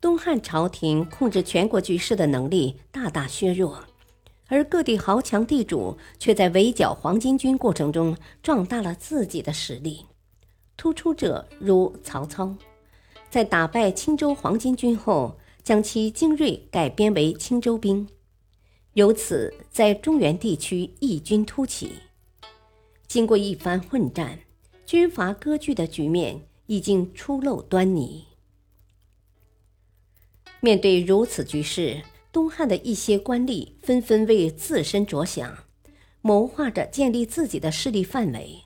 东汉朝廷控制全国局势的能力大大削弱，而各地豪强地主却在围剿黄巾军过程中壮大了自己的实力。突出者如曹操，在打败青州黄巾军后，将其精锐改编为青州兵，由此在中原地区异军突起。经过一番混战，军阀割据的局面已经初露端倪。面对如此局势，东汉的一些官吏纷纷为自身着想，谋划着建立自己的势力范围。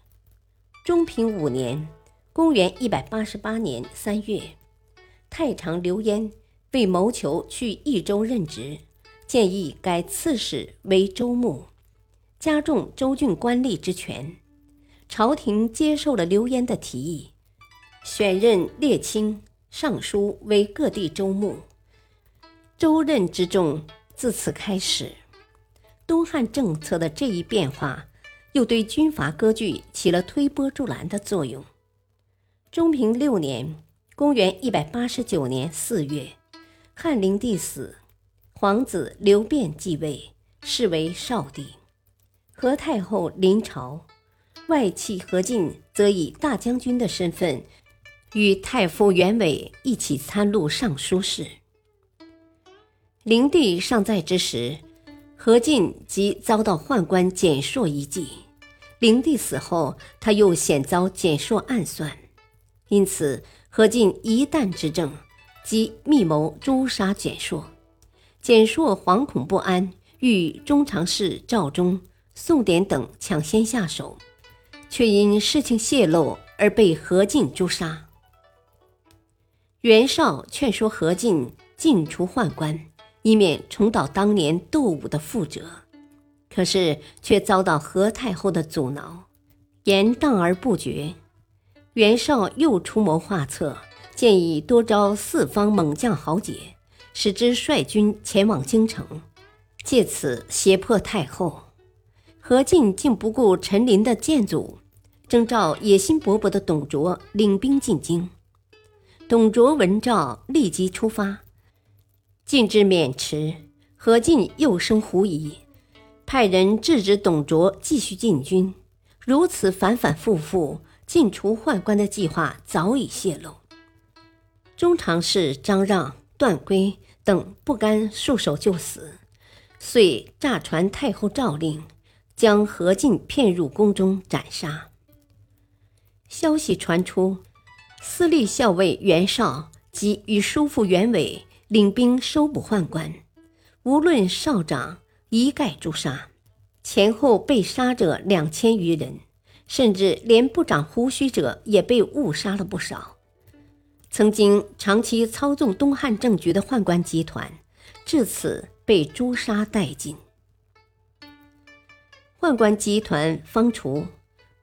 中平五年（公元188年）三月，太常刘焉为谋求去益州任职，建议改刺史为州牧，加重州郡官吏之权。朝廷接受了刘焉的提议，选任列卿、尚书为各地州牧。州任之重自此开始，东汉政策的这一变化，又对军阀割据起了推波助澜的作用。中平六年（公元189年）四月，汉灵帝死，皇子刘辩继位，是为少帝。何太后临朝，外戚何进则以大将军的身份，与太傅袁伟一起参录尚书事。灵帝尚在之时，何进即遭到宦官蹇硕一计。灵帝死后，他又险遭蹇硕暗算，因此何进一旦执政，即密谋诛杀蹇硕。蹇硕惶恐不安，欲中常侍赵忠、宋典等抢先下手，却因事情泄露而被何进诛杀。袁绍劝说何进尽除宦官。以免重蹈当年窦武的覆辙，可是却遭到何太后的阻挠，言荡而不决。袁绍又出谋划策，建议多招四方猛将豪杰，使之率军前往京城，借此胁迫太后。何进竟不顾陈琳的谏阻，征召野心勃勃的董卓领兵进京。董卓闻诏，立即出发。进至渑池，何进又生狐疑，派人制止董卓继续进军。如此反反复复，尽除宦官的计划早已泄露。中常侍张让、段珪等不甘束手就死，遂诈传太后诏令，将何进骗入宫中斩杀。消息传出，司隶校尉袁绍即与叔父袁伟。领兵收捕宦官，无论少长，一概诛杀。前后被杀者两千余人，甚至连不长胡须者也被误杀了不少。曾经长期操纵东汉政局的宦官集团，至此被诛杀殆尽。宦官集团方除，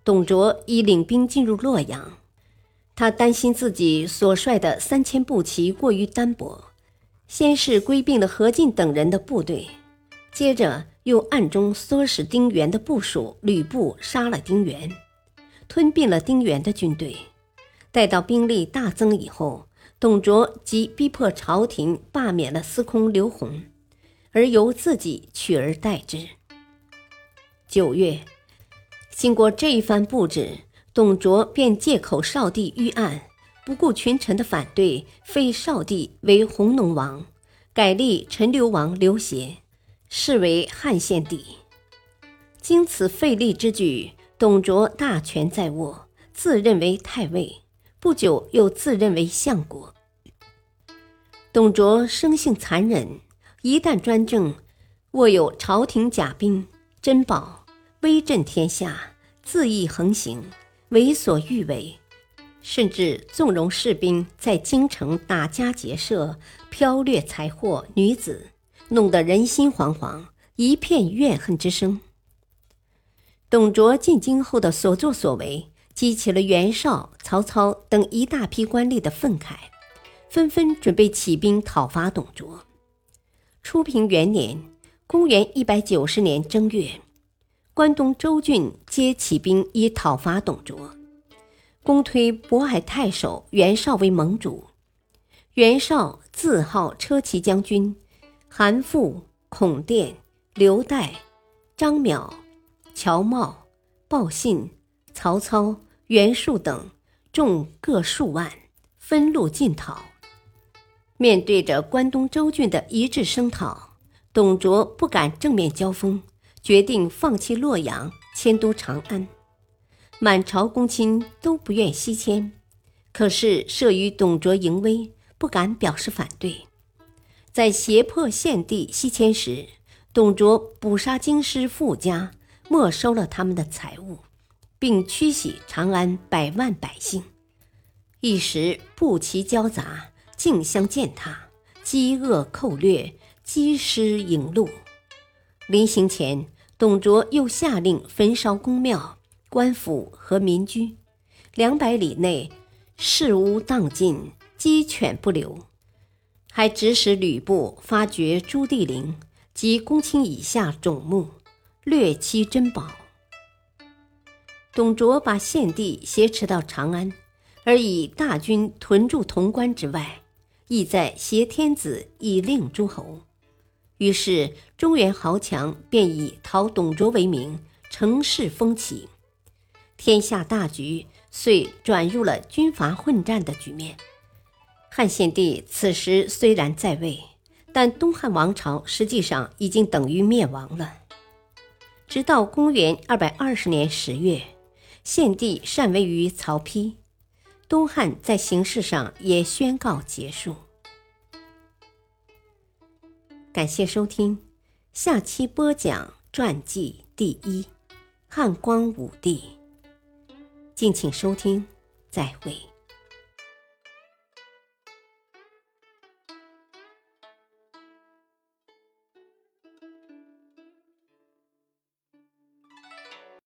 董卓已领兵进入洛阳，他担心自己所率的三千步骑过于单薄。先是归并了何进等人的部队，接着又暗中唆使丁原的部属吕布杀了丁原，吞并了丁原的军队。待到兵力大增以后，董卓即逼迫朝廷罢免了司空刘弘，而由自己取而代之。九月，经过这一番布置，董卓便借口少帝遇案。不顾群臣的反对，废少帝为弘农王，改立陈留王刘协，是为汉献帝。经此废立之举，董卓大权在握，自认为太尉，不久又自认为相国。董卓生性残忍，一旦专政，握有朝廷甲兵珍宝，威震天下，恣意横行，为所欲为。甚至纵容士兵在京城打家劫舍、剽掠财货、女子，弄得人心惶惶，一片怨恨之声。董卓进京后的所作所为，激起了袁绍、曹操等一大批官吏的愤慨，纷纷准备起兵讨伐董卓。初平元年（公元190年）正月，关东州郡皆起兵以讨伐董卓，公推渤海太守袁绍为盟主。袁绍自号车骑将军，韩馥、孔店、刘岱、张邈。乔瑁、鲍信、曹操、袁术等众各数万，分路进讨。面对着关东州郡的一致声讨，董卓不敢正面交锋，决定放弃洛阳，迁都长安。满朝公卿都不愿西迁，可是慑于董卓淫威，不敢表示反对。在胁迫献帝西迁时，董卓捕杀京师富家。没收了他们的财物，并驱徙长安百万百姓，一时步骑交杂，竞相践踏，饥饿寇掠，积尸引路。临行前，董卓又下令焚烧宫庙、官府和民居，两百里内事无荡尽，鸡犬不留，还指使吕布发掘朱棣陵及公卿以下冢墓。掠其珍宝。董卓把献帝挟持到长安，而以大军屯驻潼关之外，意在挟天子以令诸侯。于是中原豪强便以讨董卓为名，乘势风起，天下大局遂转入了军阀混战的局面。汉献帝此时虽然在位，但东汉王朝实际上已经等于灭亡了。直到公元二百二十年十月，献帝禅位于曹丕，东汉在形式上也宣告结束。感谢收听，下期播讲传记第一，汉光武帝。敬请收听，再会。